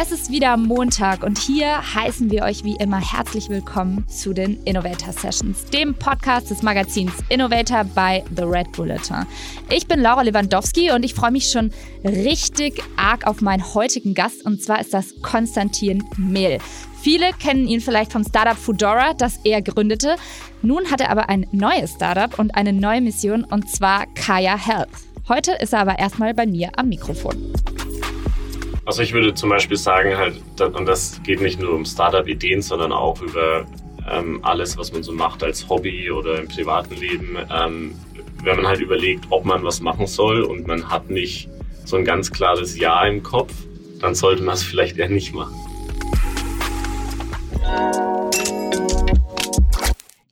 Es ist wieder Montag und hier heißen wir euch wie immer herzlich willkommen zu den Innovator Sessions, dem Podcast des Magazins Innovator bei The Red Bulletin. Ich bin Laura Lewandowski und ich freue mich schon richtig arg auf meinen heutigen Gast und zwar ist das Konstantin Mehl. Viele kennen ihn vielleicht vom Startup Foodora, das er gründete. Nun hat er aber ein neues Startup und eine neue Mission und zwar Kaya Health. Heute ist er aber erstmal bei mir am Mikrofon. Also ich würde zum Beispiel sagen, halt, und das geht nicht nur um Startup-Ideen, sondern auch über ähm, alles, was man so macht als Hobby oder im privaten Leben. Ähm, wenn man halt überlegt, ob man was machen soll und man hat nicht so ein ganz klares Ja im Kopf, dann sollte man es vielleicht eher nicht machen.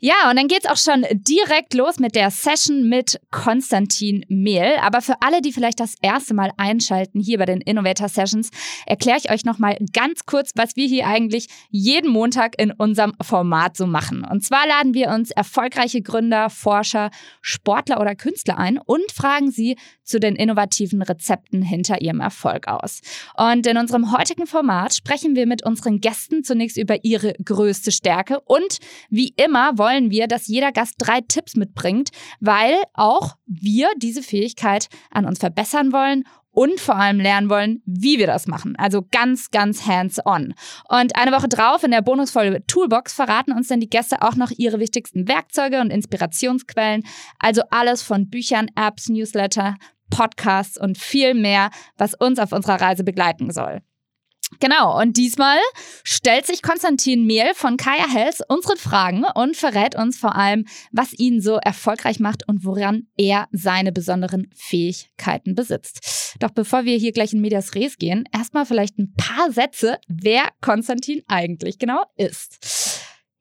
Ja, und dann geht's auch schon direkt los mit der Session mit Konstantin Mehl. Aber für alle, die vielleicht das erste Mal einschalten hier bei den Innovator Sessions, erkläre ich euch nochmal ganz kurz, was wir hier eigentlich jeden Montag in unserem Format so machen. Und zwar laden wir uns erfolgreiche Gründer, Forscher, Sportler oder Künstler ein und fragen sie zu den innovativen Rezepten hinter ihrem Erfolg aus. Und in unserem heutigen Format sprechen wir mit unseren Gästen zunächst über ihre größte Stärke und wie immer wollen wollen wir, dass jeder Gast drei Tipps mitbringt, weil auch wir diese Fähigkeit an uns verbessern wollen und vor allem lernen wollen, wie wir das machen. Also ganz, ganz hands-on. Und eine Woche drauf in der bonusfolge Toolbox verraten uns dann die Gäste auch noch ihre wichtigsten Werkzeuge und Inspirationsquellen. Also alles von Büchern, Apps, Newsletter, Podcasts und viel mehr, was uns auf unserer Reise begleiten soll. Genau, und diesmal stellt sich Konstantin Mehl von Kaya Health unsere Fragen und verrät uns vor allem, was ihn so erfolgreich macht und woran er seine besonderen Fähigkeiten besitzt. Doch bevor wir hier gleich in Medias Res gehen, erstmal vielleicht ein paar Sätze, wer Konstantin eigentlich genau ist.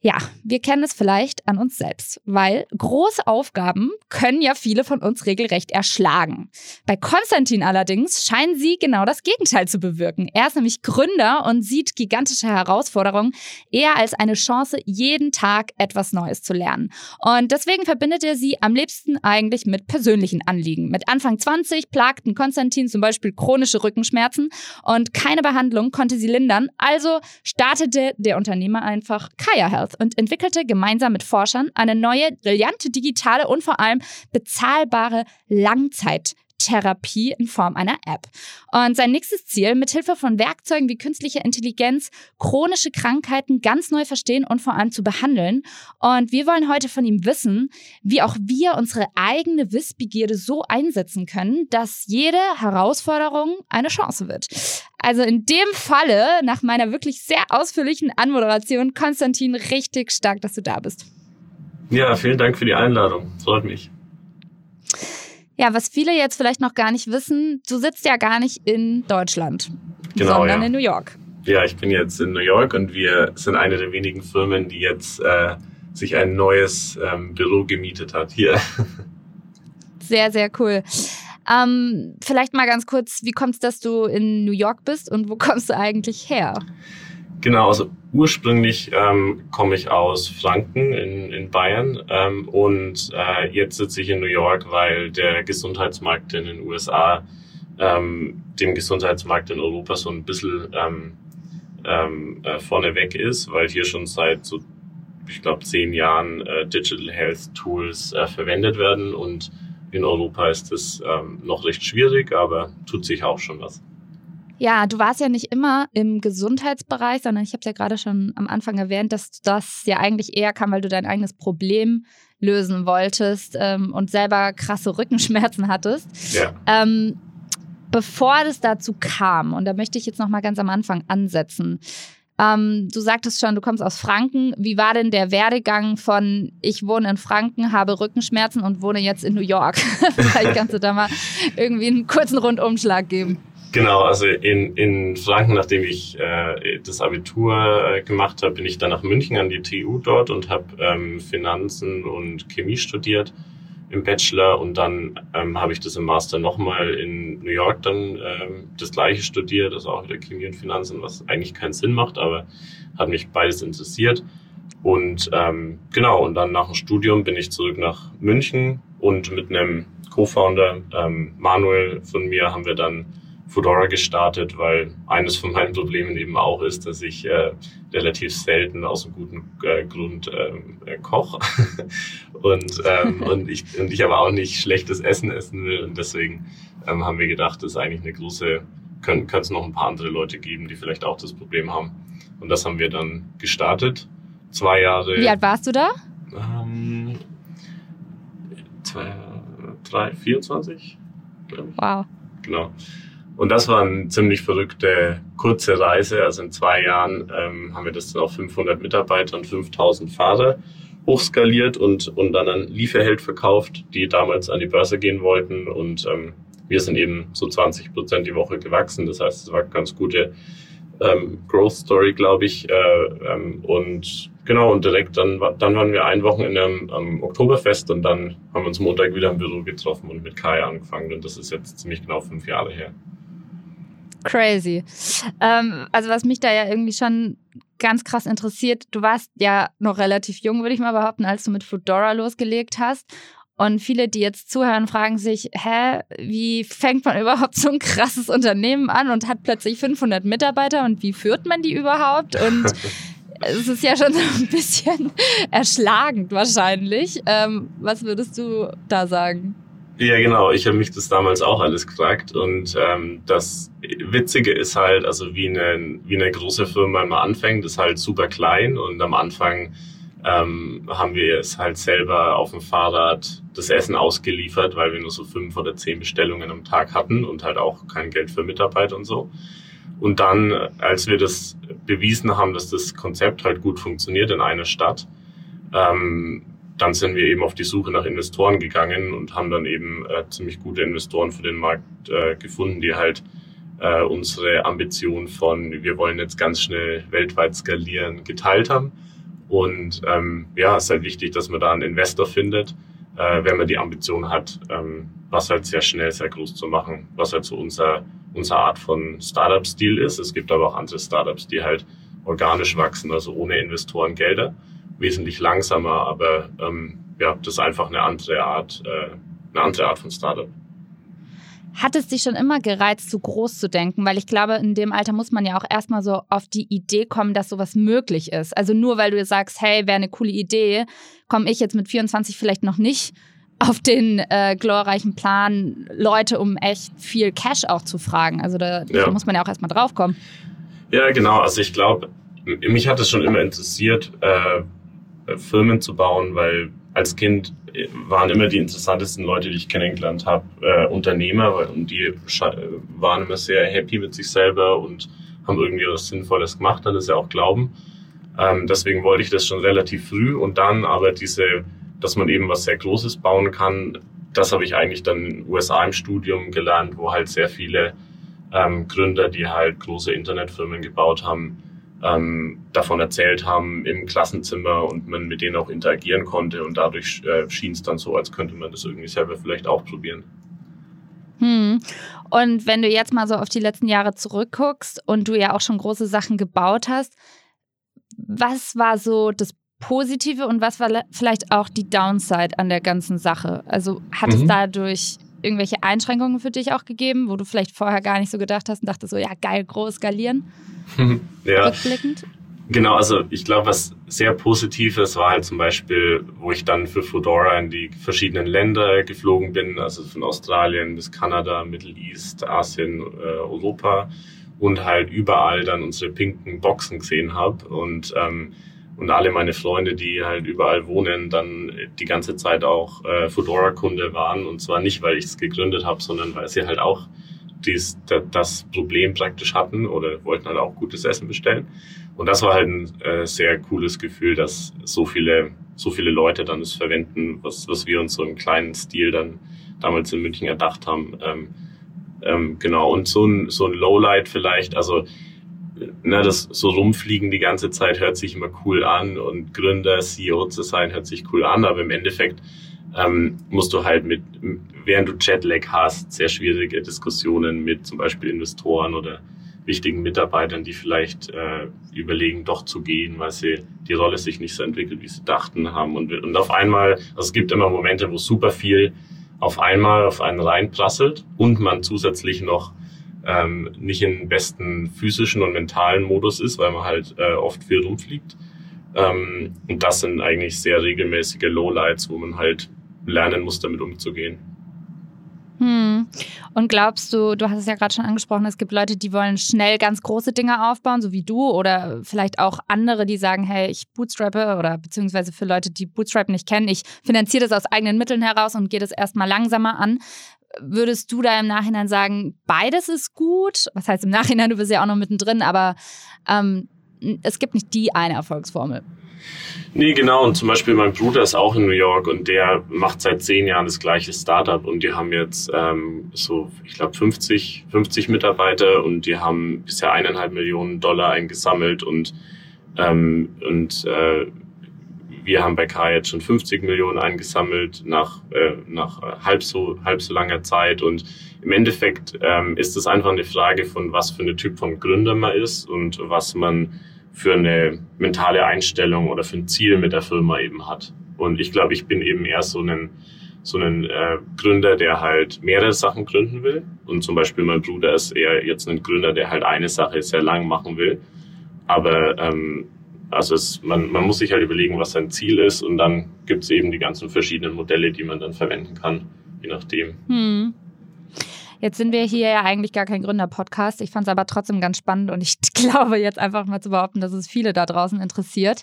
Ja, wir kennen es vielleicht an uns selbst, weil große Aufgaben können ja viele von uns regelrecht erschlagen. Bei Konstantin allerdings scheinen sie genau das Gegenteil zu bewirken. Er ist nämlich Gründer und sieht gigantische Herausforderungen eher als eine Chance, jeden Tag etwas Neues zu lernen. Und deswegen verbindet er sie am liebsten eigentlich mit persönlichen Anliegen. Mit Anfang 20 plagten Konstantin zum Beispiel chronische Rückenschmerzen und keine Behandlung konnte sie lindern. Also startete der Unternehmer einfach Kaya Health und entwickelte gemeinsam mit Forschern eine neue, brillante digitale und vor allem bezahlbare Langzeit- Therapie in Form einer App. Und sein nächstes Ziel, mithilfe von Werkzeugen wie künstliche Intelligenz chronische Krankheiten ganz neu verstehen und vor allem zu behandeln. Und wir wollen heute von ihm wissen, wie auch wir unsere eigene Wissbegierde so einsetzen können, dass jede Herausforderung eine Chance wird. Also in dem Falle, nach meiner wirklich sehr ausführlichen Anmoderation, Konstantin, richtig stark, dass du da bist. Ja, vielen Dank für die Einladung. Freut mich. Ja, was viele jetzt vielleicht noch gar nicht wissen, du sitzt ja gar nicht in Deutschland, genau, sondern ja. in New York. Ja, ich bin jetzt in New York und wir sind eine der wenigen Firmen, die jetzt äh, sich ein neues ähm, Büro gemietet hat hier. Sehr, sehr cool. Ähm, vielleicht mal ganz kurz, wie kommt es, dass du in New York bist und wo kommst du eigentlich her? Genau, also ursprünglich ähm, komme ich aus Franken in, in Bayern ähm, und äh, jetzt sitze ich in New York, weil der Gesundheitsmarkt in den USA ähm, dem Gesundheitsmarkt in Europa so ein bisschen ähm, ähm, äh, vorneweg ist, weil hier schon seit so, ich glaube, zehn Jahren äh, Digital Health Tools äh, verwendet werden und in Europa ist es ähm, noch recht schwierig, aber tut sich auch schon was. Ja, du warst ja nicht immer im Gesundheitsbereich, sondern ich habe es ja gerade schon am Anfang erwähnt, dass das ja eigentlich eher kam, weil du dein eigenes Problem lösen wolltest ähm, und selber krasse Rückenschmerzen hattest. Ja. Ähm, bevor das dazu kam, und da möchte ich jetzt noch mal ganz am Anfang ansetzen. Ähm, du sagtest schon, du kommst aus Franken. Wie war denn der Werdegang von ich wohne in Franken, habe Rückenschmerzen und wohne jetzt in New York? Vielleicht kannst du da mal irgendwie einen kurzen Rundumschlag geben. Genau, also in, in Franken, nachdem ich äh, das Abitur äh, gemacht habe, bin ich dann nach München an die TU dort und habe ähm, Finanzen und Chemie studiert im Bachelor und dann ähm, habe ich das im Master nochmal in New York dann ähm, das gleiche studiert, also auch wieder Chemie und Finanzen, was eigentlich keinen Sinn macht, aber hat mich beides interessiert. Und ähm, genau, und dann nach dem Studium bin ich zurück nach München und mit einem Co-Founder, ähm, Manuel von mir, haben wir dann Fedora gestartet, weil eines von meinen Problemen eben auch ist, dass ich äh, relativ selten aus einem guten äh, Grund ähm, äh, koche und, ähm, und, ich, und ich aber auch nicht schlechtes Essen essen will. Und deswegen ähm, haben wir gedacht, das ist eigentlich eine große, können es noch ein paar andere Leute geben, die vielleicht auch das Problem haben. Und das haben wir dann gestartet. Zwei Jahre. Wie alt warst du da? Ähm, zwei, drei, 24, glaube ich. Wow. Genau. Und das war eine ziemlich verrückte, kurze Reise. Also in zwei Jahren ähm, haben wir das dann auf 500 Mitarbeiter und 5000 Fahrer hochskaliert und, und dann an Lieferheld verkauft, die damals an die Börse gehen wollten. Und ähm, wir sind eben so 20 Prozent die Woche gewachsen. Das heißt, es war eine ganz gute ähm, Growth Story, glaube ich. Äh, ähm, und genau, und direkt dann, dann waren wir ein Wochenende am, am Oktoberfest und dann haben wir uns Montag wieder im Büro getroffen und mit Kai angefangen. Und das ist jetzt ziemlich genau fünf Jahre her. Crazy. Ähm, also was mich da ja irgendwie schon ganz krass interessiert, du warst ja noch relativ jung, würde ich mal behaupten, als du mit Foodora losgelegt hast. Und viele, die jetzt zuhören, fragen sich, hä, wie fängt man überhaupt so ein krasses Unternehmen an und hat plötzlich 500 Mitarbeiter und wie führt man die überhaupt? Und es ist ja schon so ein bisschen erschlagend wahrscheinlich. Ähm, was würdest du da sagen? Ja, genau. Ich habe mich das damals auch alles gefragt. Und ähm, das Witzige ist halt, also wie eine, wie eine große Firma immer anfängt, ist halt super klein. Und am Anfang ähm, haben wir es halt selber auf dem Fahrrad das Essen ausgeliefert, weil wir nur so fünf oder zehn Bestellungen am Tag hatten und halt auch kein Geld für Mitarbeiter und so. Und dann, als wir das bewiesen haben, dass das Konzept halt gut funktioniert in einer Stadt, ähm, dann sind wir eben auf die Suche nach Investoren gegangen und haben dann eben äh, ziemlich gute Investoren für den Markt äh, gefunden, die halt äh, unsere Ambition von, wir wollen jetzt ganz schnell weltweit skalieren, geteilt haben. Und ähm, ja, es ist halt wichtig, dass man da einen Investor findet, äh, wenn man die Ambition hat, ähm, was halt sehr schnell, sehr groß zu machen, was halt so unser, unsere Art von Startup-Stil ist. Es gibt aber auch andere Startups, die halt organisch wachsen, also ohne Investoren Gelder wesentlich langsamer, aber ähm, ja, das ist einfach eine andere Art, äh, eine andere Art von Startup. Hat es dich schon immer gereizt, zu groß zu denken? Weil ich glaube, in dem Alter muss man ja auch erstmal so auf die Idee kommen, dass sowas möglich ist. Also nur weil du sagst, hey, wäre eine coole Idee, komme ich jetzt mit 24 vielleicht noch nicht auf den äh, glorreichen Plan, Leute um echt viel Cash auch zu fragen. Also da, ja. da muss man ja auch erstmal drauf kommen. Ja, genau. Also ich glaube, mich hat es schon immer interessiert, äh, äh, Firmen zu bauen, weil als Kind äh, waren immer die interessantesten Leute, die ich kennengelernt habe, äh, Unternehmer und die waren immer sehr happy mit sich selber und haben irgendwie was Sinnvolles gemacht, dann ist ja auch Glauben. Ähm, deswegen wollte ich das schon relativ früh und dann aber diese, dass man eben was sehr Großes bauen kann, das habe ich eigentlich dann in den USA im Studium gelernt, wo halt sehr viele ähm, Gründer, die halt große Internetfirmen gebaut haben, ähm, davon erzählt haben im Klassenzimmer und man mit denen auch interagieren konnte und dadurch äh, schien es dann so, als könnte man das irgendwie selber vielleicht auch probieren. Hm. Und wenn du jetzt mal so auf die letzten Jahre zurückguckst und du ja auch schon große Sachen gebaut hast, was war so das Positive und was war vielleicht auch die Downside an der ganzen Sache? Also hat mhm. es dadurch irgendwelche Einschränkungen für dich auch gegeben, wo du vielleicht vorher gar nicht so gedacht hast und dachtest so, ja geil, groß skalieren? ja. Rückblickend? Genau, also ich glaube, was sehr Positives war halt zum Beispiel, wo ich dann für Fedora in die verschiedenen Länder geflogen bin, also von Australien bis Kanada, Middle East, Asien, äh, Europa und halt überall dann unsere pinken Boxen gesehen habe und ähm, und alle meine Freunde, die halt überall wohnen, dann die ganze Zeit auch äh, Fedora-Kunde waren und zwar nicht, weil ich es gegründet habe, sondern weil sie halt auch dies, das Problem praktisch hatten oder wollten halt auch gutes Essen bestellen. Und das war halt ein äh, sehr cooles Gefühl, dass so viele, so viele Leute dann es verwenden, was, was wir uns so im kleinen Stil dann damals in München erdacht haben. Ähm, ähm, genau. Und so ein, so ein Lowlight vielleicht, also, na, das so rumfliegen die ganze Zeit hört sich immer cool an und Gründer, CEO zu sein hört sich cool an, aber im Endeffekt ähm, musst du halt mit, während du Jetlag hast, sehr schwierige Diskussionen mit zum Beispiel Investoren oder wichtigen Mitarbeitern, die vielleicht äh, überlegen, doch zu gehen, weil sie die Rolle sich nicht so entwickelt, wie sie dachten haben. Und, und auf einmal, also es gibt immer Momente, wo super viel auf einmal auf einen reinprasselt und man zusätzlich noch ähm, nicht im besten physischen und mentalen Modus ist, weil man halt äh, oft viel rumfliegt. Ähm, und das sind eigentlich sehr regelmäßige Lowlights, wo man halt lernen muss, damit umzugehen. Hm. Und glaubst du, du hast es ja gerade schon angesprochen, es gibt Leute, die wollen schnell ganz große Dinge aufbauen, so wie du, oder vielleicht auch andere, die sagen, hey, ich bootstrappe oder beziehungsweise für Leute, die Bootstrap nicht kennen, ich finanziere das aus eigenen Mitteln heraus und gehe das erstmal langsamer an. Würdest du da im Nachhinein sagen, beides ist gut? Was heißt im Nachhinein, du bist ja auch noch mittendrin, aber ähm, es gibt nicht die eine Erfolgsformel. Nee, genau. Und zum Beispiel mein Bruder ist auch in New York und der macht seit zehn Jahren das gleiche Startup und die haben jetzt ähm, so, ich glaube, 50, 50 Mitarbeiter und die haben bisher eineinhalb Millionen Dollar eingesammelt und, ähm, und äh, wir haben bei K jetzt schon 50 Millionen eingesammelt nach, äh, nach halb, so, halb so langer Zeit. Und im Endeffekt ähm, ist es einfach eine Frage von, was für eine Typ von Gründer man ist und was man für eine mentale Einstellung oder für ein Ziel mit der Firma eben hat. Und ich glaube, ich bin eben eher so ein, so ein äh, Gründer, der halt mehrere Sachen gründen will. Und zum Beispiel mein Bruder ist eher jetzt ein Gründer, der halt eine Sache sehr lang machen will. Aber ähm, also es, man, man muss sich halt überlegen, was sein Ziel ist und dann gibt es eben die ganzen verschiedenen Modelle, die man dann verwenden kann, je nachdem. Hm. Jetzt sind wir hier ja eigentlich gar kein Gründer-Podcast. Ich fand es aber trotzdem ganz spannend und ich glaube jetzt einfach mal zu behaupten, dass es viele da draußen interessiert.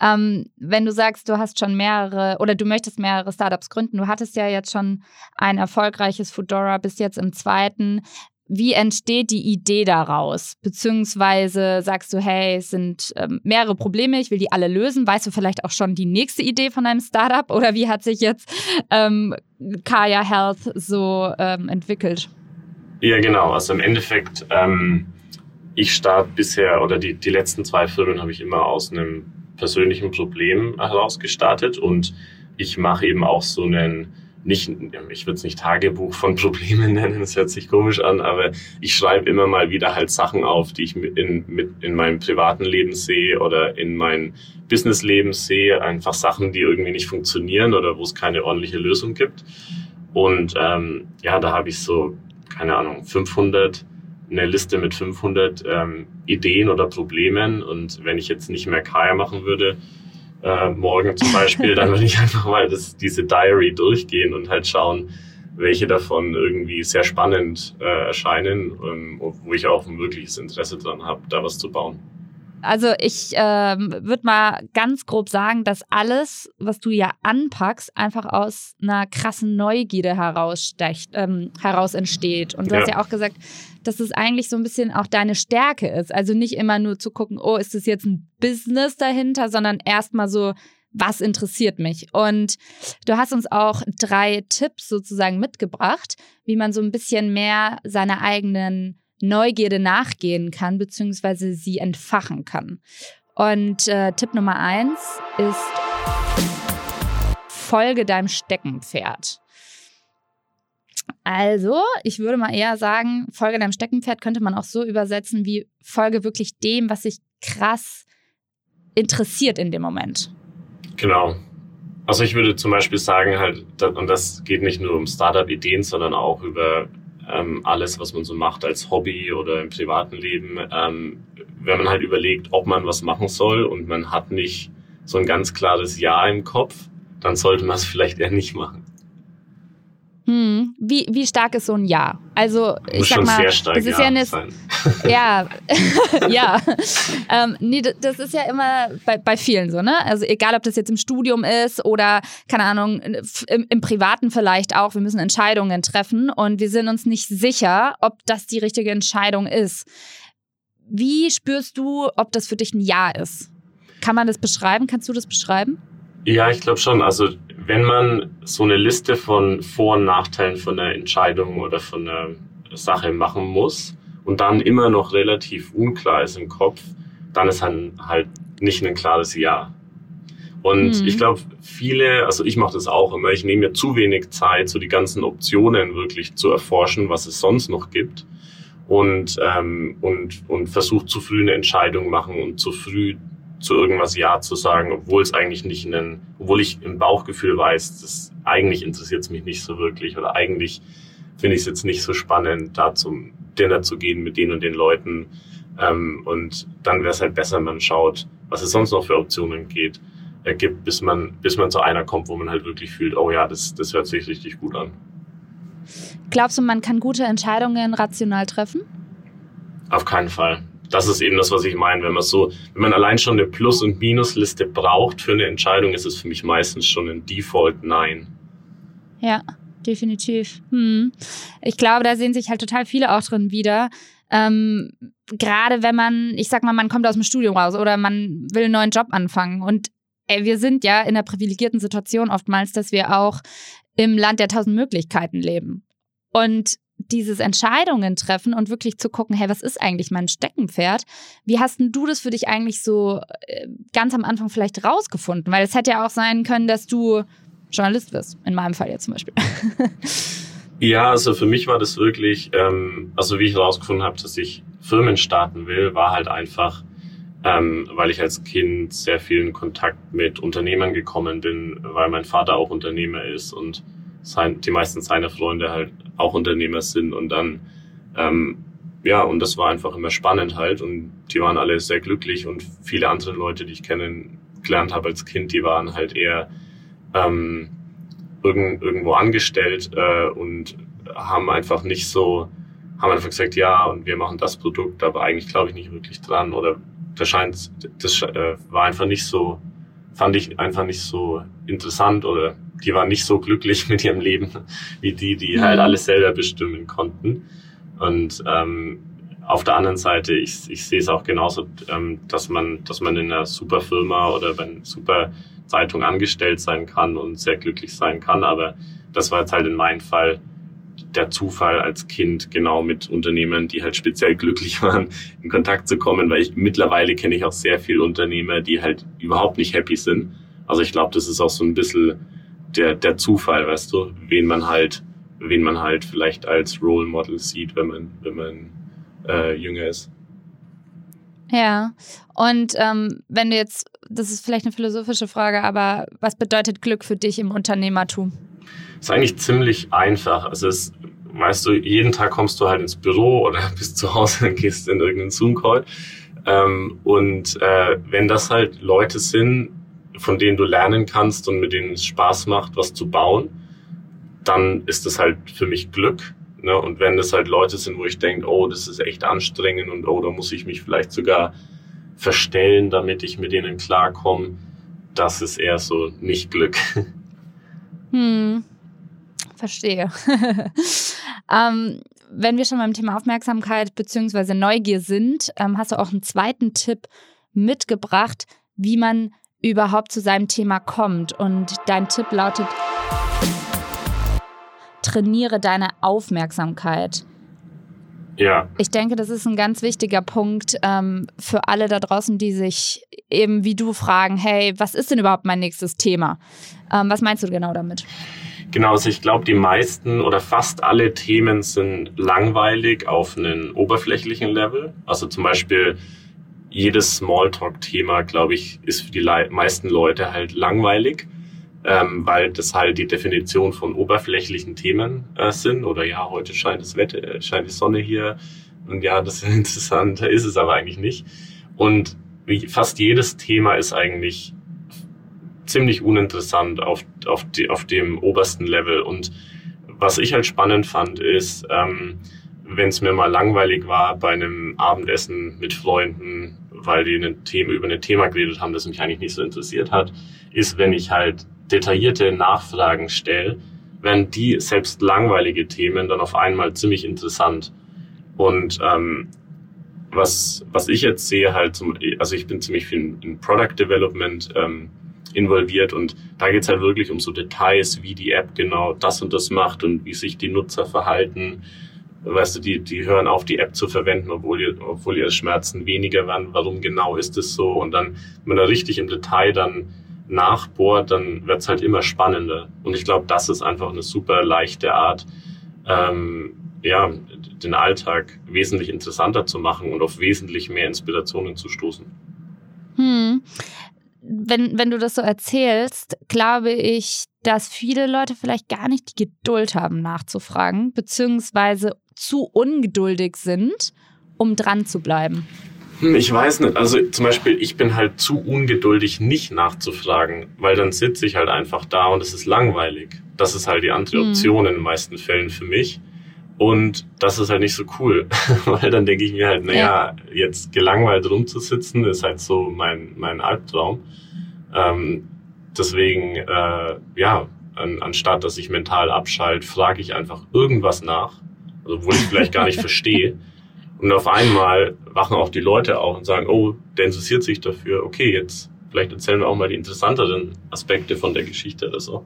Ähm, wenn du sagst, du hast schon mehrere oder du möchtest mehrere Startups gründen, du hattest ja jetzt schon ein erfolgreiches Foodora bis jetzt im zweiten wie entsteht die Idee daraus? Beziehungsweise sagst du, hey, es sind ähm, mehrere Probleme, ich will die alle lösen. Weißt du vielleicht auch schon die nächste Idee von einem Startup? Oder wie hat sich jetzt ähm, Kaya Health so ähm, entwickelt? Ja, genau. Also im Endeffekt, ähm, ich starte bisher oder die, die letzten zwei Firmen habe ich immer aus einem persönlichen Problem heraus gestartet und ich mache eben auch so einen nicht, ich würde es nicht Tagebuch von Problemen nennen, das hört sich komisch an, aber ich schreibe immer mal wieder halt Sachen auf, die ich in, mit, in meinem privaten Leben sehe oder in meinem Businessleben sehe, einfach Sachen, die irgendwie nicht funktionieren oder wo es keine ordentliche Lösung gibt. Und ähm, ja, da habe ich so, keine Ahnung, 500, eine Liste mit 500 ähm, Ideen oder Problemen und wenn ich jetzt nicht mehr Kaya machen würde, äh, morgen zum Beispiel, dann würde ich einfach mal das, diese Diary durchgehen und halt schauen, welche davon irgendwie sehr spannend äh, erscheinen, ähm, wo ich auch ein wirkliches Interesse dran habe, da was zu bauen. Also ich ähm, würde mal ganz grob sagen, dass alles, was du ja anpackst, einfach aus einer krassen Neugierde herausstecht, ähm, heraus entsteht. Und du ja. hast ja auch gesagt, dass es eigentlich so ein bisschen auch deine Stärke ist. Also nicht immer nur zu gucken, oh, ist das jetzt ein Business dahinter, sondern erstmal so, was interessiert mich? Und du hast uns auch drei Tipps sozusagen mitgebracht, wie man so ein bisschen mehr seiner eigenen Neugierde nachgehen kann, beziehungsweise sie entfachen kann. Und äh, Tipp Nummer eins ist, folge deinem Steckenpferd. Also, ich würde mal eher sagen, folge deinem Steckenpferd könnte man auch so übersetzen wie folge wirklich dem, was sich krass interessiert in dem Moment. Genau. Also ich würde zum Beispiel sagen, halt, und das geht nicht nur um Startup-Ideen, sondern auch über ähm, alles, was man so macht als Hobby oder im privaten Leben, ähm, wenn man halt überlegt, ob man was machen soll und man hat nicht so ein ganz klares Ja im Kopf, dann sollte man es vielleicht eher nicht machen. Hm. Wie, wie stark ist so ein Ja? Also, ich Muss sag mal, das ist ja, ja eine. Sein. Ja, ja. Ähm, nee, das ist ja immer bei, bei vielen so, ne? Also, egal, ob das jetzt im Studium ist oder, keine Ahnung, im, im Privaten vielleicht auch. Wir müssen Entscheidungen treffen und wir sind uns nicht sicher, ob das die richtige Entscheidung ist. Wie spürst du, ob das für dich ein Ja ist? Kann man das beschreiben? Kannst du das beschreiben? Ja, ich glaube schon. Also wenn man so eine Liste von Vor- und Nachteilen von einer Entscheidung oder von einer Sache machen muss und dann immer noch relativ unklar ist im Kopf, dann ist halt nicht ein klares Ja. Und mhm. ich glaube, viele, also ich mache das auch immer, ich nehme mir zu wenig Zeit, so die ganzen Optionen wirklich zu erforschen, was es sonst noch gibt. Und, ähm, und, und versuche zu früh eine Entscheidung machen und zu früh zu irgendwas Ja zu sagen, obwohl es eigentlich nicht einen, obwohl ich im Bauchgefühl weiß, das eigentlich interessiert es mich nicht so wirklich oder eigentlich finde ich es jetzt nicht so spannend, da zum, Dinner zu gehen mit den und den Leuten. Ähm, und dann wäre es halt besser, man schaut, was es sonst noch für Optionen geht, äh, gibt, bis man, bis man zu einer kommt, wo man halt wirklich fühlt, oh ja, das, das hört sich richtig gut an. Glaubst du, man kann gute Entscheidungen rational treffen? Auf keinen Fall. Das ist eben das, was ich meine. Wenn man so, wenn man allein schon eine Plus- und Minusliste braucht für eine Entscheidung, ist es für mich meistens schon ein Default Nein. Ja, definitiv. Hm. Ich glaube, da sehen sich halt total viele auch drin wieder. Ähm, Gerade wenn man, ich sag mal, man kommt aus dem Studium raus oder man will einen neuen Job anfangen und ey, wir sind ja in einer privilegierten Situation oftmals, dass wir auch im Land der tausend Möglichkeiten leben. Und dieses Entscheidungen treffen und wirklich zu gucken, hey, was ist eigentlich mein Steckenpferd? Wie hast denn du das für dich eigentlich so äh, ganz am Anfang vielleicht rausgefunden? Weil es hätte ja auch sein können, dass du Journalist wirst, in meinem Fall jetzt zum Beispiel. ja, also für mich war das wirklich, ähm, also wie ich herausgefunden habe, dass ich Firmen starten will, war halt einfach, ähm, weil ich als Kind sehr viel in Kontakt mit Unternehmern gekommen bin, weil mein Vater auch Unternehmer ist und sein, die meisten seiner Freunde halt auch Unternehmer sind und dann ähm, ja, und das war einfach immer spannend halt und die waren alle sehr glücklich und viele andere Leute, die ich kennengelernt habe als Kind, die waren halt eher ähm, irgend, irgendwo angestellt äh, und haben einfach nicht so, haben einfach gesagt, ja, und wir machen das Produkt, aber eigentlich glaube ich nicht wirklich dran oder das scheint, das äh, war einfach nicht so, fand ich einfach nicht so interessant oder die waren nicht so glücklich mit ihrem Leben wie die, die halt mhm. alles selber bestimmen konnten. Und ähm, auf der anderen Seite, ich, ich sehe es auch genauso, ähm, dass man, dass man in einer super Firma oder bei einer super Zeitung angestellt sein kann und sehr glücklich sein kann. Aber das war jetzt halt in meinem Fall der Zufall als Kind genau mit Unternehmern, die halt speziell glücklich waren, in Kontakt zu kommen, weil ich mittlerweile kenne ich auch sehr viele Unternehmer, die halt überhaupt nicht happy sind. Also ich glaube, das ist auch so ein bisschen der, der Zufall, weißt du, wen man halt, wen man halt vielleicht als Role Model sieht, wenn man, wenn man äh, jünger ist. Ja, und ähm, wenn du jetzt, das ist vielleicht eine philosophische Frage, aber was bedeutet Glück für dich im Unternehmertum? Ist eigentlich ziemlich einfach. Also es, weißt du, jeden Tag kommst du halt ins Büro oder bist zu Hause und gehst in irgendeinen Zoom-Call. Ähm, und äh, wenn das halt Leute sind, von denen du lernen kannst und mit denen es Spaß macht, was zu bauen, dann ist das halt für mich Glück. Ne? Und wenn das halt Leute sind, wo ich denke, oh, das ist echt anstrengend und oh, da muss ich mich vielleicht sogar verstellen, damit ich mit denen klarkomme, das ist eher so nicht Glück. Hm, verstehe. ähm, wenn wir schon beim Thema Aufmerksamkeit bzw. Neugier sind, ähm, hast du auch einen zweiten Tipp mitgebracht, wie man überhaupt zu seinem Thema kommt. Und dein Tipp lautet, trainiere deine Aufmerksamkeit. Ja. Ich denke, das ist ein ganz wichtiger Punkt ähm, für alle da draußen, die sich eben wie du fragen, hey, was ist denn überhaupt mein nächstes Thema? Ähm, was meinst du genau damit? Genau, also ich glaube, die meisten oder fast alle Themen sind langweilig auf einem oberflächlichen Level. Also zum Beispiel jedes Smalltalk-Thema, glaube ich, ist für die meisten Leute halt langweilig, ähm, weil das halt die Definition von oberflächlichen Themen äh, sind. Oder ja, heute scheint das Wetter, äh, scheint die Sonne hier. Und ja, das ist interessant, ist es aber eigentlich nicht. Und wie fast jedes Thema ist eigentlich ziemlich uninteressant auf, auf, die, auf dem obersten Level. Und was ich halt spannend fand, ist, ähm, wenn es mir mal langweilig war bei einem Abendessen mit Freunden, weil die ein Thema, über ein Thema geredet haben, das mich eigentlich nicht so interessiert hat, ist, wenn ich halt detaillierte Nachfragen stelle, werden die selbst langweilige Themen dann auf einmal ziemlich interessant. Und ähm, was, was ich jetzt sehe, halt, zum, also ich bin ziemlich viel in, in Product Development ähm, involviert und da geht's halt wirklich um so Details, wie die App genau das und das macht und wie sich die Nutzer verhalten weißt du, die, die hören auf, die App zu verwenden, obwohl, ihr, obwohl ihre Schmerzen weniger werden. Warum genau ist es so? Und dann, wenn man da richtig im Detail dann nachbohrt, dann wird's halt immer spannender. Und ich glaube, das ist einfach eine super leichte Art, ähm, ja, den Alltag wesentlich interessanter zu machen und auf wesentlich mehr Inspirationen zu stoßen. Hm. wenn, wenn du das so erzählst, glaube ich, dass viele Leute vielleicht gar nicht die Geduld haben, nachzufragen, beziehungsweise zu ungeduldig sind, um dran zu bleiben. Hm, ich weiß nicht. Also zum Beispiel, ich bin halt zu ungeduldig, nicht nachzufragen, weil dann sitze ich halt einfach da und es ist langweilig. Das ist halt die andere mhm. Option mhm. in den meisten Fällen für mich. Und das ist halt nicht so cool, weil dann denke ich mir halt, naja, ja. jetzt gelangweilt rumzusitzen, ist halt so mein, mein Albtraum. Ähm, deswegen, äh, ja, an, anstatt dass ich mental abschalte, frage ich einfach irgendwas nach, also, obwohl ich vielleicht gar nicht verstehe. Und auf einmal wachen auch die Leute auf und sagen, oh, der interessiert sich dafür, okay, jetzt vielleicht erzählen wir auch mal die interessanteren Aspekte von der Geschichte oder so.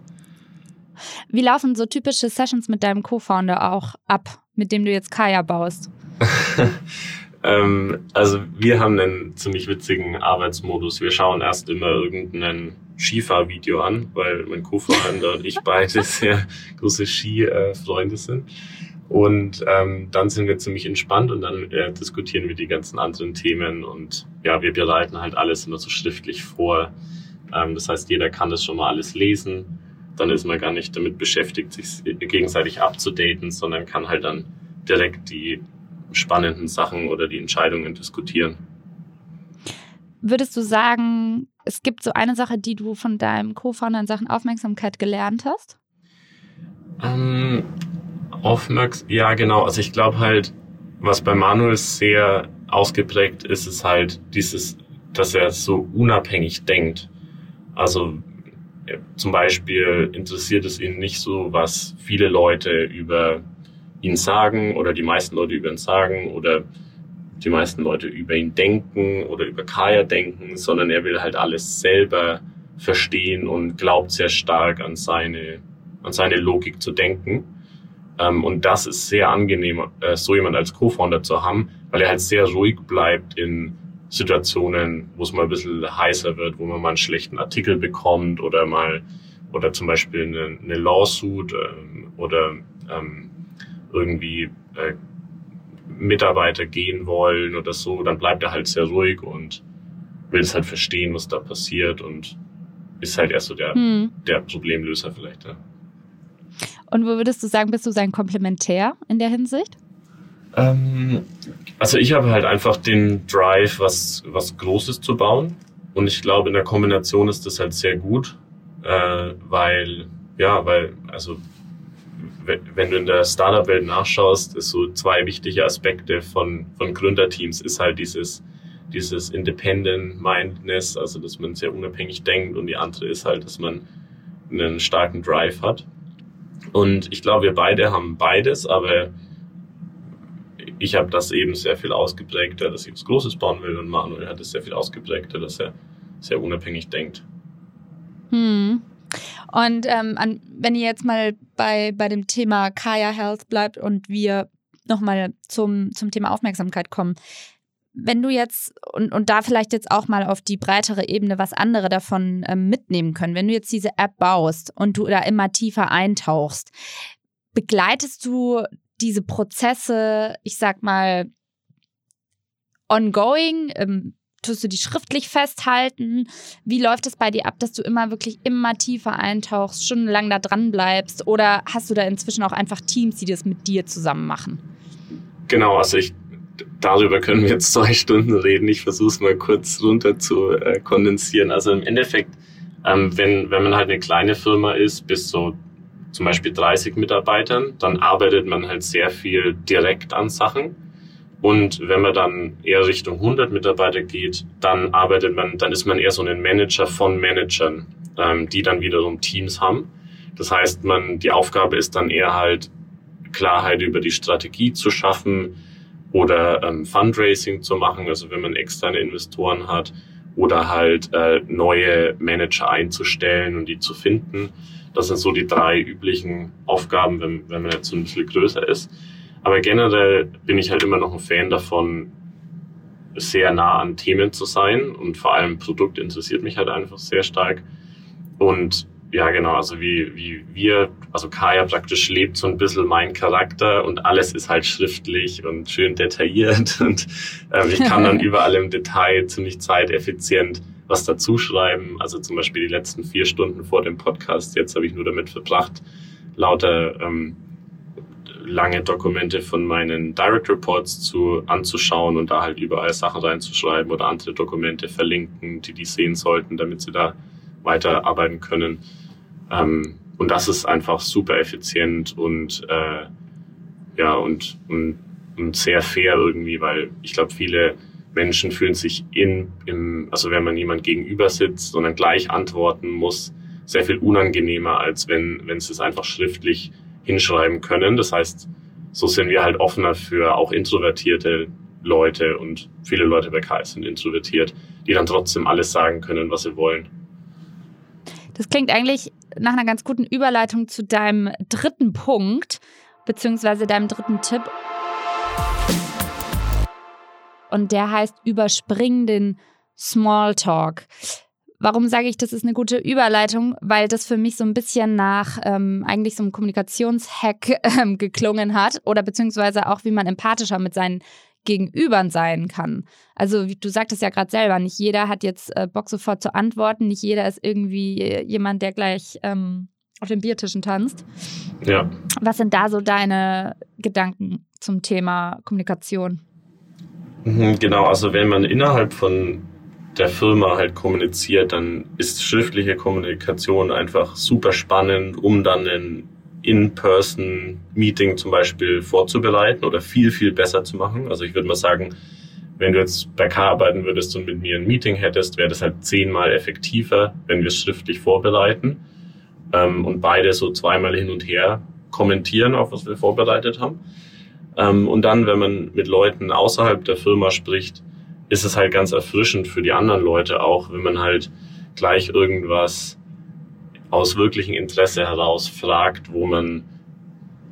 Wie laufen so typische Sessions mit deinem Co-Founder auch ab, mit dem du jetzt Kaya baust? ähm, also wir haben einen ziemlich witzigen Arbeitsmodus. Wir schauen erst immer irgendein Skifahrvideo an, weil mein Co-Founder und ich beide sehr große Ski-Freunde sind. Und ähm, dann sind wir ziemlich entspannt und dann äh, diskutieren wir die ganzen anderen Themen und ja, wir bereiten halt alles immer so schriftlich vor. Ähm, das heißt, jeder kann das schon mal alles lesen dann ist man gar nicht damit beschäftigt, sich gegenseitig abzudaten, sondern kann halt dann direkt die spannenden Sachen oder die Entscheidungen diskutieren. Würdest du sagen, es gibt so eine Sache, die du von deinem Co-Founder in Sachen Aufmerksamkeit gelernt hast? Ähm, Aufmerks ja, genau. Also ich glaube halt, was bei Manuel sehr ausgeprägt ist, ist halt dieses, dass er so unabhängig denkt. Also zum Beispiel interessiert es ihn nicht so, was viele Leute über ihn sagen oder die meisten Leute über ihn sagen oder die meisten Leute über ihn denken oder über Kaya denken, sondern er will halt alles selber verstehen und glaubt sehr stark an seine, an seine Logik zu denken. Ähm, und das ist sehr angenehm, äh, so jemand als Co-Founder zu haben, weil er halt sehr ruhig bleibt in Situationen, wo es mal ein bisschen heißer wird, wo man mal einen schlechten Artikel bekommt oder mal oder zum Beispiel eine, eine Lawsuit ähm, oder ähm, irgendwie äh, Mitarbeiter gehen wollen oder so, dann bleibt er halt sehr ruhig und will es halt verstehen, was da passiert und ist halt erst so der, hm. der Problemlöser vielleicht. Ja. Und wo würdest du sagen, bist du sein Komplementär in der Hinsicht? Ähm, also ich habe halt einfach den Drive, was, was Großes zu bauen. Und ich glaube, in der Kombination ist das halt sehr gut, äh, weil, ja, weil, also wenn du in der Startup-Welt nachschaust, ist so zwei wichtige Aspekte von, von Gründerteams, ist halt dieses, dieses Independent Mindness, also dass man sehr unabhängig denkt und die andere ist halt, dass man einen starken Drive hat. Und ich glaube, wir beide haben beides, aber ich habe das eben sehr viel ausgeprägter, dass ich was Großes bauen will und Manuel hat es sehr viel ausgeprägter, dass er sehr unabhängig denkt. Hm. Und ähm, an, wenn ihr jetzt mal bei, bei dem Thema Kaya Health bleibt und wir nochmal zum, zum Thema Aufmerksamkeit kommen. Wenn du jetzt und, und da vielleicht jetzt auch mal auf die breitere Ebene was andere davon ähm, mitnehmen können, wenn du jetzt diese App baust und du da immer tiefer eintauchst, begleitest du diese Prozesse, ich sag mal, ongoing? Ähm, tust du die schriftlich festhalten? Wie läuft es bei dir ab, dass du immer wirklich immer tiefer eintauchst, stundenlang da dran bleibst? Oder hast du da inzwischen auch einfach Teams, die das mit dir zusammen machen? Genau, also ich darüber können wir jetzt zwei Stunden reden. Ich versuche es mal kurz runter zu äh, kondensieren. Also im Endeffekt, ähm, wenn, wenn man halt eine kleine Firma ist, bis so zum Beispiel 30 Mitarbeitern, dann arbeitet man halt sehr viel direkt an Sachen. Und wenn man dann eher Richtung 100 Mitarbeiter geht, dann arbeitet man, dann ist man eher so ein Manager von Managern, ähm, die dann wiederum Teams haben. Das heißt, man, die Aufgabe ist dann eher halt Klarheit über die Strategie zu schaffen oder ähm, Fundraising zu machen, also wenn man externe Investoren hat oder halt äh, neue Manager einzustellen und die zu finden. Das sind so die drei üblichen Aufgaben, wenn, wenn man jetzt so ein bisschen größer ist. Aber generell bin ich halt immer noch ein Fan davon, sehr nah an Themen zu sein und vor allem Produkt interessiert mich halt einfach sehr stark. Und ja, genau, also wie, wie wir, also Kaya praktisch lebt so ein bisschen mein Charakter und alles ist halt schriftlich und schön detailliert und äh, ich kann dann überall im Detail ziemlich zeiteffizient was dazu schreiben. Also zum Beispiel die letzten vier Stunden vor dem Podcast. Jetzt habe ich nur damit verbracht, lauter ähm, lange Dokumente von meinen Direct Reports zu anzuschauen und da halt überall Sachen reinzuschreiben oder andere Dokumente verlinken, die die sehen sollten, damit sie da weiterarbeiten können. Ähm, und das ist einfach super effizient und äh, ja und, und, und sehr fair irgendwie, weil ich glaube, viele Menschen fühlen sich in, im, also wenn man jemand gegenüber sitzt und dann gleich antworten muss, sehr viel unangenehmer, als wenn, wenn sie es einfach schriftlich hinschreiben können. Das heißt, so sind wir halt offener für auch introvertierte Leute und viele Leute bei KS sind introvertiert, die dann trotzdem alles sagen können, was sie wollen. Das klingt eigentlich nach einer ganz guten Überleitung zu deinem dritten Punkt, beziehungsweise deinem dritten Tipp und der heißt Überspringen den Smalltalk. Warum sage ich, das ist eine gute Überleitung? Weil das für mich so ein bisschen nach ähm, eigentlich so einem Kommunikationshack ähm, geklungen hat oder beziehungsweise auch, wie man empathischer mit seinen Gegenübern sein kann. Also wie du sagtest ja gerade selber, nicht jeder hat jetzt äh, Bock sofort zu antworten, nicht jeder ist irgendwie äh, jemand, der gleich ähm, auf den Biertischen tanzt. Ja. Was sind da so deine Gedanken zum Thema Kommunikation? Mhm, genau, also wenn man innerhalb von der Firma halt kommuniziert, dann ist schriftliche Kommunikation einfach super spannend, um dann ein In-Person-Meeting zum Beispiel vorzubereiten oder viel, viel besser zu machen. Also ich würde mal sagen, wenn du jetzt bei K arbeiten würdest und mit mir ein Meeting hättest, wäre das halt zehnmal effektiver, wenn wir es schriftlich vorbereiten ähm, und beide so zweimal hin und her kommentieren, auf was wir vorbereitet haben. Ähm, und dann, wenn man mit Leuten außerhalb der Firma spricht, ist es halt ganz erfrischend für die anderen Leute auch, wenn man halt gleich irgendwas aus wirklichem Interesse heraus fragt, wo man,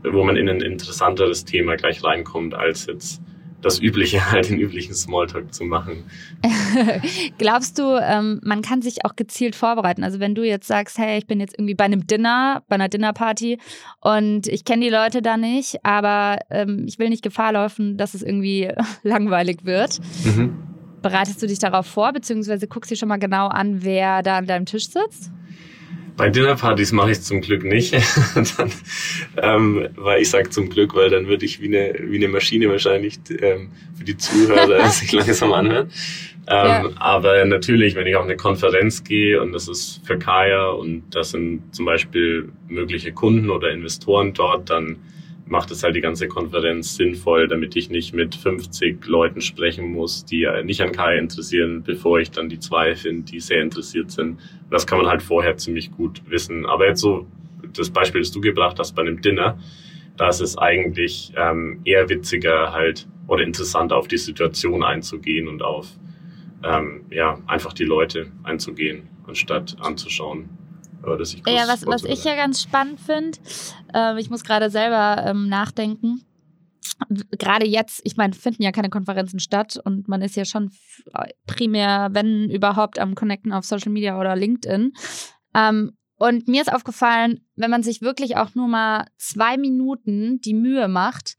wo man in ein interessanteres Thema gleich reinkommt, als jetzt das Übliche, halt den üblichen Smalltalk zu machen. Glaubst du, ähm, man kann sich auch gezielt vorbereiten? Also wenn du jetzt sagst, hey, ich bin jetzt irgendwie bei einem Dinner, bei einer Dinnerparty und ich kenne die Leute da nicht, aber ähm, ich will nicht Gefahr laufen, dass es irgendwie langweilig wird. Mhm. Bereitest du dich darauf vor, beziehungsweise guckst du schon mal genau an, wer da an deinem Tisch sitzt? Bei Dinnerpartys mache ich es zum Glück nicht. dann, ähm, weil ich sage zum Glück, weil dann würde ich wie eine, wie eine Maschine wahrscheinlich ähm, für die Zuhörer sich langsam anhören. Ähm, ja. Aber natürlich, wenn ich auf eine Konferenz gehe und das ist für Kaya und das sind zum Beispiel mögliche Kunden oder Investoren dort, dann macht es halt die ganze Konferenz sinnvoll, damit ich nicht mit 50 Leuten sprechen muss, die nicht an KI interessieren, bevor ich dann die zwei finde, die sehr interessiert sind. Das kann man halt vorher ziemlich gut wissen. Aber jetzt so das Beispiel, das du gebracht hast bei einem Dinner, da ist es eigentlich ähm, eher witziger halt oder interessanter auf die Situation einzugehen und auf ähm, ja einfach die Leute einzugehen, anstatt anzuschauen. Aber das ich ja, was, was ich ja ganz spannend finde, äh, ich muss gerade selber ähm, nachdenken. Gerade jetzt, ich meine, finden ja keine Konferenzen statt und man ist ja schon primär, wenn überhaupt, am Connecten auf Social Media oder LinkedIn. Ähm, und mir ist aufgefallen, wenn man sich wirklich auch nur mal zwei Minuten die Mühe macht,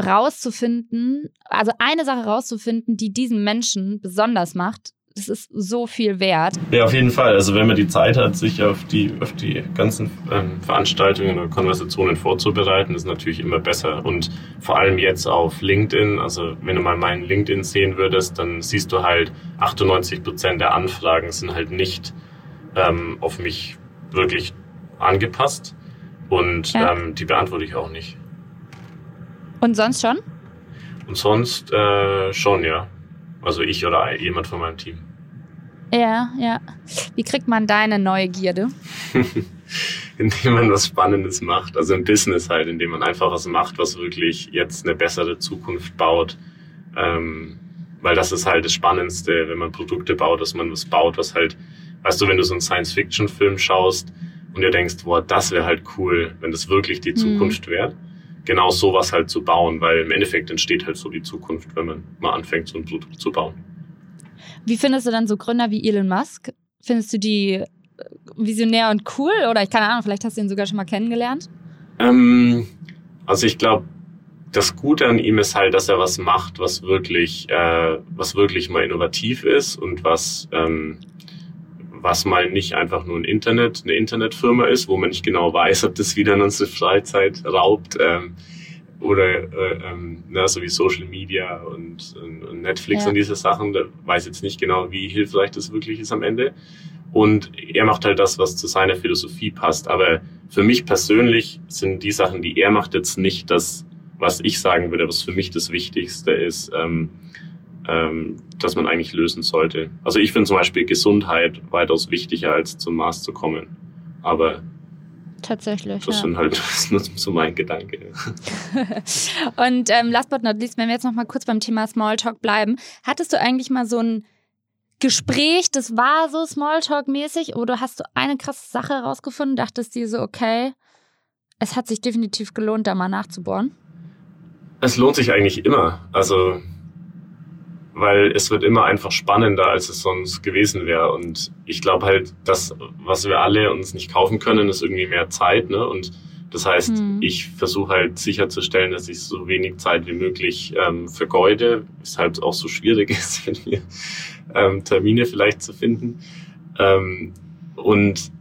rauszufinden, also eine Sache rauszufinden, die diesen Menschen besonders macht, das ist so viel wert. Ja, auf jeden Fall. Also wenn man die Zeit hat, sich auf die, auf die ganzen ähm, Veranstaltungen oder Konversationen vorzubereiten, ist natürlich immer besser. Und vor allem jetzt auf LinkedIn, also wenn du mal meinen LinkedIn sehen würdest, dann siehst du halt, 98 Prozent der Anfragen sind halt nicht ähm, auf mich wirklich angepasst. Und ja. ähm, die beantworte ich auch nicht. Und sonst schon? Und sonst äh, schon, ja. Also ich oder jemand von meinem Team. Ja, ja. Wie kriegt man deine Neugierde? indem man was Spannendes macht. Also im Business halt, indem man einfach was macht, was wirklich jetzt eine bessere Zukunft baut. Ähm, weil das ist halt das Spannendste, wenn man Produkte baut, dass man was baut, was halt, weißt du, wenn du so einen Science-Fiction-Film schaust und dir denkst, boah, das wäre halt cool, wenn das wirklich die mhm. Zukunft wäre genau sowas halt zu bauen, weil im Endeffekt entsteht halt so die Zukunft, wenn man mal anfängt, so ein Produkt zu bauen. Wie findest du dann so Gründer wie Elon Musk? Findest du die äh, visionär und cool? Oder ich keine Ahnung, vielleicht hast du ihn sogar schon mal kennengelernt? Ähm, also ich glaube, das Gute an ihm ist halt, dass er was macht, was wirklich, äh, was wirklich mal innovativ ist und was, ähm, was mal nicht einfach nur ein Internet, eine Internetfirma ist, wo man nicht genau weiß, ob das wieder in unsere Freizeit raubt. Ähm, oder äh, ähm, na, so wie Social Media und, und Netflix ja. und diese Sachen, da weiß jetzt nicht genau, wie hilfreich das wirklich ist am Ende. Und er macht halt das, was zu seiner Philosophie passt. Aber für mich persönlich sind die Sachen, die er macht, jetzt nicht das, was ich sagen würde, was für mich das Wichtigste ist, ähm, ähm, dass man eigentlich lösen sollte. Also ich finde zum Beispiel Gesundheit weitaus wichtiger, als zum Mars zu kommen. Aber Tatsächlich. Das ja. sind halt nur so mein Gedanke. Und ähm, last but not least, wenn wir jetzt noch mal kurz beim Thema Smalltalk bleiben, hattest du eigentlich mal so ein Gespräch, das war so Smalltalk-mäßig, oder hast du eine krasse Sache herausgefunden, dachtest dir so, okay, es hat sich definitiv gelohnt, da mal nachzubohren? Es lohnt sich eigentlich immer. Also weil es wird immer einfach spannender, als es sonst gewesen wäre. Und ich glaube halt, das, was wir alle uns nicht kaufen können, ist irgendwie mehr Zeit. Ne? Und das heißt, mhm. ich versuche halt sicherzustellen, dass ich so wenig Zeit wie möglich ähm, vergeude, weshalb auch so schwierig ist, für mir ähm, Termine vielleicht zu finden. Ähm, und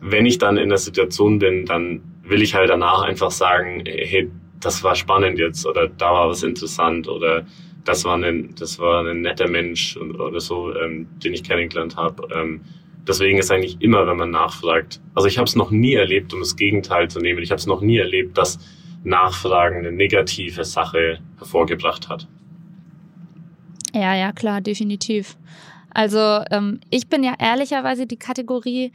wenn ich dann in der Situation bin, dann will ich halt danach einfach sagen, hey, das war spannend jetzt oder da war was interessant oder das war ein, das war ein netter Mensch oder so, ähm, den ich kennengelernt habe. Ähm, deswegen ist eigentlich immer, wenn man nachfragt, also ich habe es noch nie erlebt, um das Gegenteil zu nehmen, ich habe es noch nie erlebt, dass Nachfragen eine negative Sache hervorgebracht hat. Ja, ja, klar, definitiv. Also ähm, ich bin ja ehrlicherweise die Kategorie,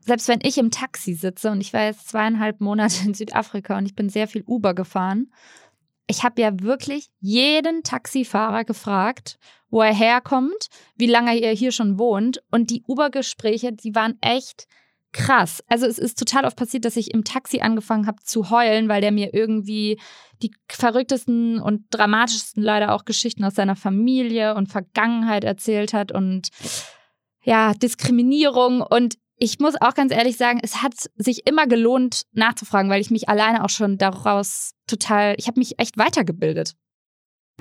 selbst wenn ich im Taxi sitze und ich war jetzt zweieinhalb Monate in Südafrika und ich bin sehr viel Uber gefahren ich habe ja wirklich jeden Taxifahrer gefragt, wo er herkommt, wie lange er hier schon wohnt. Und die Uber-Gespräche, die waren echt krass. Also es ist total oft passiert, dass ich im Taxi angefangen habe zu heulen, weil der mir irgendwie die verrücktesten und dramatischsten leider auch Geschichten aus seiner Familie und Vergangenheit erzählt hat und ja, Diskriminierung. Und ich muss auch ganz ehrlich sagen, es hat sich immer gelohnt, nachzufragen, weil ich mich alleine auch schon daraus total, ich habe mich echt weitergebildet.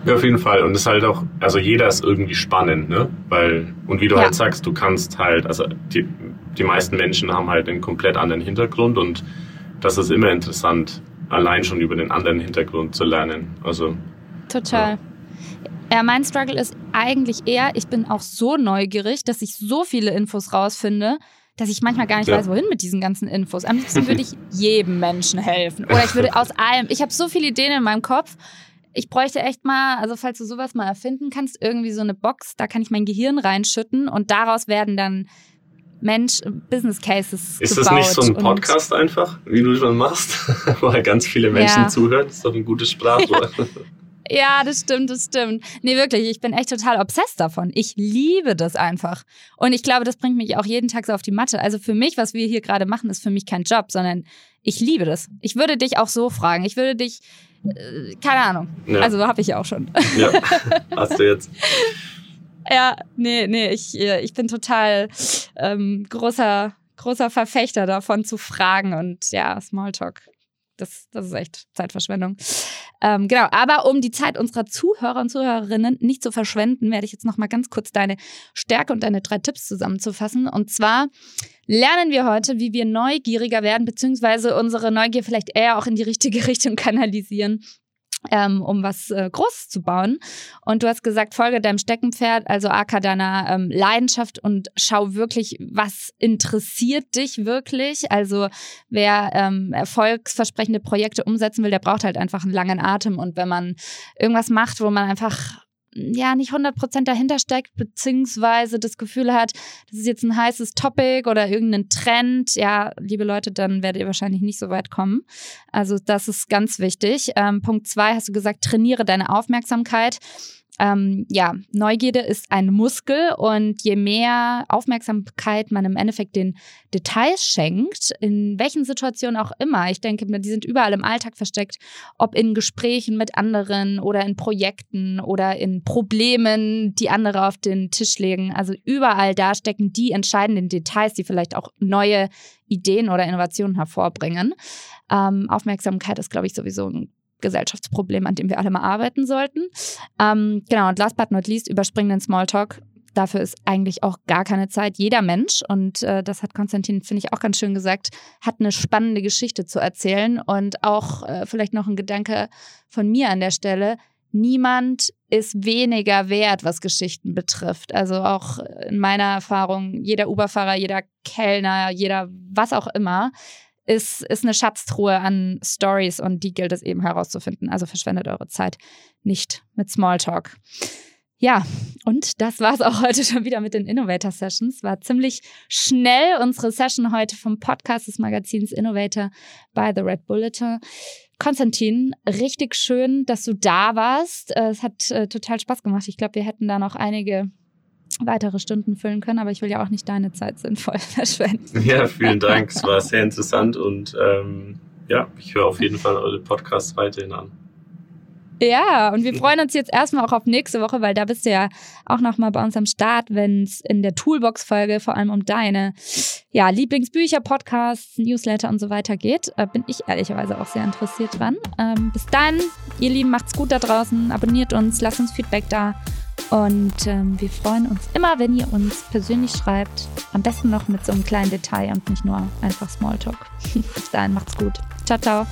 Ja, auf jeden Fall. Und es ist halt auch, also jeder ist irgendwie spannend, ne? Weil, und wie du ja. halt sagst, du kannst halt, also die, die meisten Menschen haben halt einen komplett anderen Hintergrund und das ist immer interessant, allein schon über den anderen Hintergrund zu lernen. Also. Total. Ja. ja, mein Struggle ist eigentlich eher, ich bin auch so neugierig, dass ich so viele Infos rausfinde, dass ich manchmal gar nicht ja. weiß, wohin mit diesen ganzen Infos. Am liebsten würde ich jedem Menschen helfen. Oder ich würde aus allem, ich habe so viele Ideen in meinem Kopf. Ich bräuchte echt mal, also falls du sowas mal erfinden kannst, irgendwie so eine Box, da kann ich mein Gehirn reinschütten und daraus werden dann Mensch, Business Cases. Ist das nicht so ein Podcast einfach, wie du schon machst, wo halt ganz viele Menschen ja. zuhören? Das ist doch ein gutes Sprachrohr. Ja. Ja, das stimmt, das stimmt. Nee, wirklich, ich bin echt total obsessed davon. Ich liebe das einfach. Und ich glaube, das bringt mich auch jeden Tag so auf die Matte. Also für mich, was wir hier gerade machen, ist für mich kein Job, sondern ich liebe das. Ich würde dich auch so fragen. Ich würde dich, äh, keine Ahnung. Ja. Also habe ich ja auch schon. Ja, hast du jetzt. ja, nee, nee, ich, äh, ich bin total ähm, großer, großer Verfechter davon zu fragen und ja, Smalltalk das, das ist echt Zeitverschwendung. Ähm, genau, aber um die Zeit unserer Zuhörer und Zuhörerinnen nicht zu verschwenden, werde ich jetzt noch mal ganz kurz deine Stärke und deine drei Tipps zusammenzufassen. Und zwar lernen wir heute, wie wir neugieriger werden, beziehungsweise unsere Neugier vielleicht eher auch in die richtige Richtung kanalisieren ähm, um was äh, Großes zu bauen. Und du hast gesagt, folge deinem Steckenpferd, also AK deiner ähm, Leidenschaft und schau wirklich, was interessiert dich wirklich. Also wer ähm, erfolgsversprechende Projekte umsetzen will, der braucht halt einfach einen langen Atem. Und wenn man irgendwas macht, wo man einfach ja nicht 100% dahinter steckt, beziehungsweise das Gefühl hat, das ist jetzt ein heißes Topic oder irgendein Trend, ja, liebe Leute, dann werdet ihr wahrscheinlich nicht so weit kommen. Also das ist ganz wichtig. Ähm, Punkt zwei hast du gesagt, trainiere deine Aufmerksamkeit ähm, ja, Neugierde ist ein Muskel und je mehr Aufmerksamkeit man im Endeffekt den Details schenkt, in welchen Situationen auch immer, ich denke, die sind überall im Alltag versteckt, ob in Gesprächen mit anderen oder in Projekten oder in Problemen, die andere auf den Tisch legen. Also überall da stecken die entscheidenden Details, die vielleicht auch neue Ideen oder Innovationen hervorbringen. Ähm, Aufmerksamkeit ist, glaube ich, sowieso ein Gesellschaftsproblem, an dem wir alle mal arbeiten sollten. Ähm, genau, und last but not least, überspringen den Smalltalk. dafür ist eigentlich auch gar keine Zeit. Jeder Mensch, und äh, das hat Konstantin, finde ich, auch ganz schön gesagt, hat eine spannende Geschichte zu erzählen. Und auch äh, vielleicht noch ein Gedanke von mir an der Stelle. Niemand ist weniger wert, was Geschichten betrifft. Also auch in meiner Erfahrung, jeder Uberfahrer, jeder Kellner, jeder was auch immer, ist, ist eine Schatztruhe an Stories und die gilt es eben herauszufinden. Also verschwendet eure Zeit nicht mit Smalltalk. Ja, und das war es auch heute schon wieder mit den Innovator Sessions. War ziemlich schnell unsere Session heute vom Podcast des Magazins Innovator by The Red Bulletin. Konstantin, richtig schön, dass du da warst. Äh, es hat äh, total Spaß gemacht. Ich glaube, wir hätten da noch einige weitere Stunden füllen können, aber ich will ja auch nicht deine Zeit sinnvoll verschwenden. Ja, vielen Dank. es war sehr interessant und ähm, ja, ich höre auf jeden Fall eure Podcasts weiterhin an. Ja, und wir freuen uns jetzt erstmal auch auf nächste Woche, weil da bist du ja auch nochmal bei uns am Start, wenn es in der Toolbox-Folge vor allem um deine ja, Lieblingsbücher, Podcasts, Newsletter und so weiter geht. Äh, bin ich ehrlicherweise auch sehr interessiert dran. Ähm, bis dann, ihr Lieben, macht's gut da draußen, abonniert uns, lasst uns Feedback da. Und ähm, wir freuen uns immer, wenn ihr uns persönlich schreibt. Am besten noch mit so einem kleinen Detail und nicht nur einfach Smalltalk. bis dahin, macht's gut. Ciao, ciao.